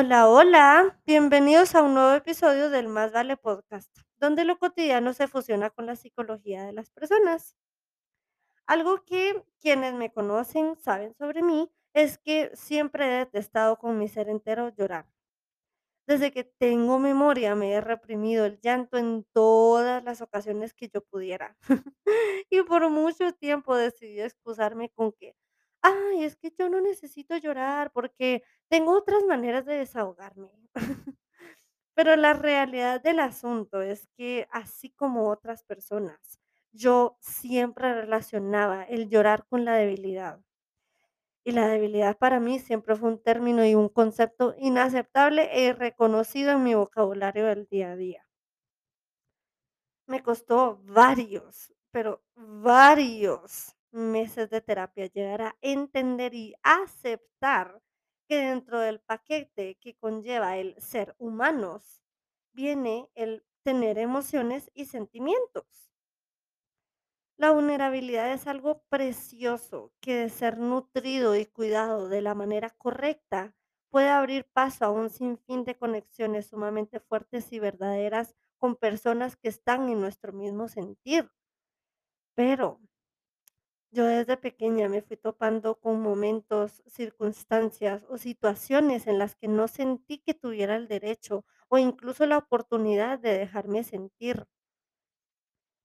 Hola, hola, bienvenidos a un nuevo episodio del Más Vale Podcast, donde lo cotidiano se fusiona con la psicología de las personas. Algo que quienes me conocen saben sobre mí es que siempre he detestado con mi ser entero llorar. Desde que tengo memoria me he reprimido el llanto en todas las ocasiones que yo pudiera. Y por mucho tiempo decidí excusarme con que, ay, es que yo no necesito llorar porque tengo otras maneras de desahogarme. Pero la realidad del asunto es que, así como otras personas, yo siempre relacionaba el llorar con la debilidad. Y la debilidad para mí siempre fue un término y un concepto inaceptable e irreconocido en mi vocabulario del día a día. Me costó varios, pero varios meses de terapia llegar a entender y aceptar que dentro del paquete que conlleva el ser humanos viene el tener emociones y sentimientos. La vulnerabilidad es algo precioso que de ser nutrido y cuidado de la manera correcta puede abrir paso a un sinfín de conexiones sumamente fuertes y verdaderas con personas que están en nuestro mismo sentir. Pero yo desde pequeña me fui topando con momentos, circunstancias o situaciones en las que no sentí que tuviera el derecho o incluso la oportunidad de dejarme sentir.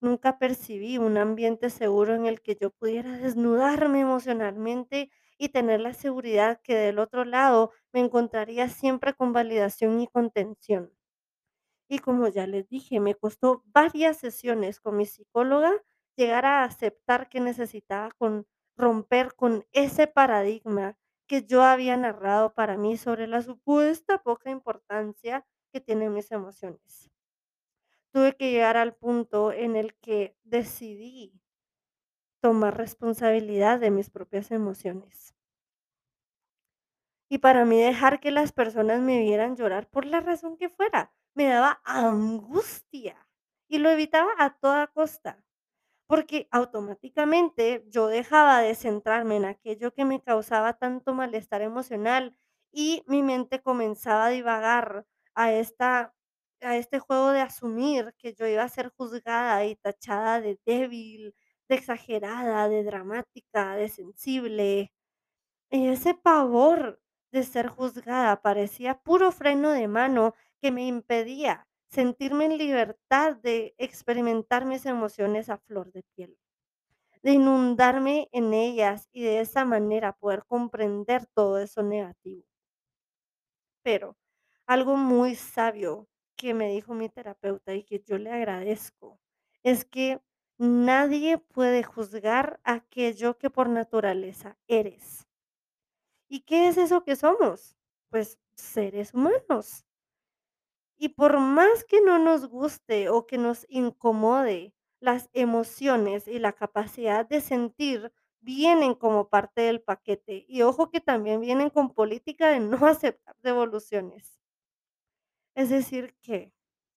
Nunca percibí un ambiente seguro en el que yo pudiera desnudarme emocionalmente y tener la seguridad que del otro lado me encontraría siempre con validación y contención. Y como ya les dije, me costó varias sesiones con mi psicóloga llegar a aceptar que necesitaba con romper con ese paradigma que yo había narrado para mí sobre la supuesta poca importancia que tienen mis emociones. Tuve que llegar al punto en el que decidí tomar responsabilidad de mis propias emociones. Y para mí dejar que las personas me vieran llorar por la razón que fuera, me daba angustia y lo evitaba a toda costa, porque automáticamente yo dejaba de centrarme en aquello que me causaba tanto malestar emocional y mi mente comenzaba a divagar a esta a este juego de asumir que yo iba a ser juzgada y tachada de débil, de exagerada, de dramática, de sensible. Y ese pavor de ser juzgada parecía puro freno de mano que me impedía sentirme en libertad de experimentar mis emociones a flor de piel, de inundarme en ellas y de esa manera poder comprender todo eso negativo. Pero algo muy sabio que me dijo mi terapeuta y que yo le agradezco es que nadie puede juzgar aquello que por naturaleza eres. ¿Y qué es eso que somos? Pues seres humanos. Y por más que no nos guste o que nos incomode, las emociones y la capacidad de sentir vienen como parte del paquete. Y ojo que también vienen con política de no aceptar devoluciones. Es decir, que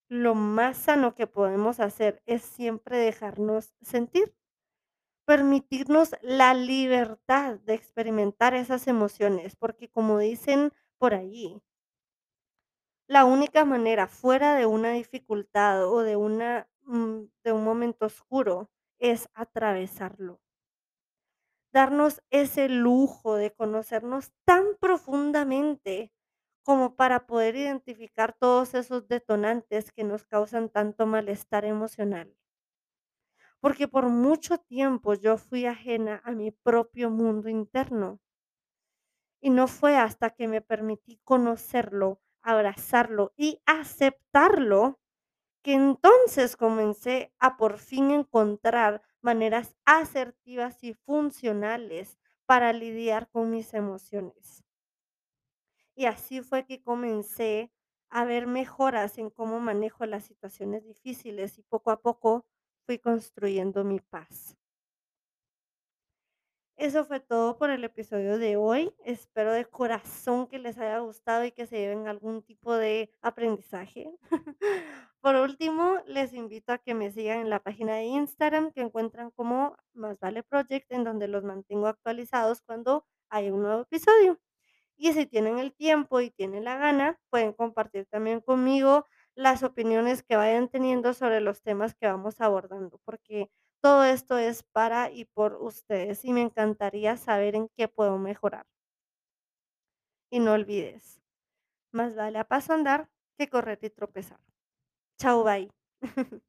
lo más sano que podemos hacer es siempre dejarnos sentir. Permitirnos la libertad de experimentar esas emociones, porque como dicen por allí, la única manera fuera de una dificultad o de una, mm, de un momento oscuro es atravesarlo. Darnos ese lujo de conocernos tan profundamente como para poder identificar todos esos detonantes que nos causan tanto malestar emocional. Porque por mucho tiempo yo fui ajena a mi propio mundo interno. Y no fue hasta que me permití conocerlo, abrazarlo y aceptarlo que entonces comencé a por fin encontrar maneras asertivas y funcionales para lidiar con mis emociones. Y así fue que comencé a ver mejoras en cómo manejo las situaciones difíciles y poco a poco fui construyendo mi paz. Eso fue todo por el episodio de hoy. Espero de corazón que les haya gustado y que se lleven algún tipo de aprendizaje. Por último, les invito a que me sigan en la página de Instagram que encuentran como Más Vale Project, en donde los mantengo actualizados cuando hay un nuevo episodio. Y si tienen el tiempo y tienen la gana, pueden compartir también conmigo las opiniones que vayan teniendo sobre los temas que vamos abordando, porque todo esto es para y por ustedes y me encantaría saber en qué puedo mejorar. Y no olvides, más vale a paso andar que correr y tropezar. Chao, bye.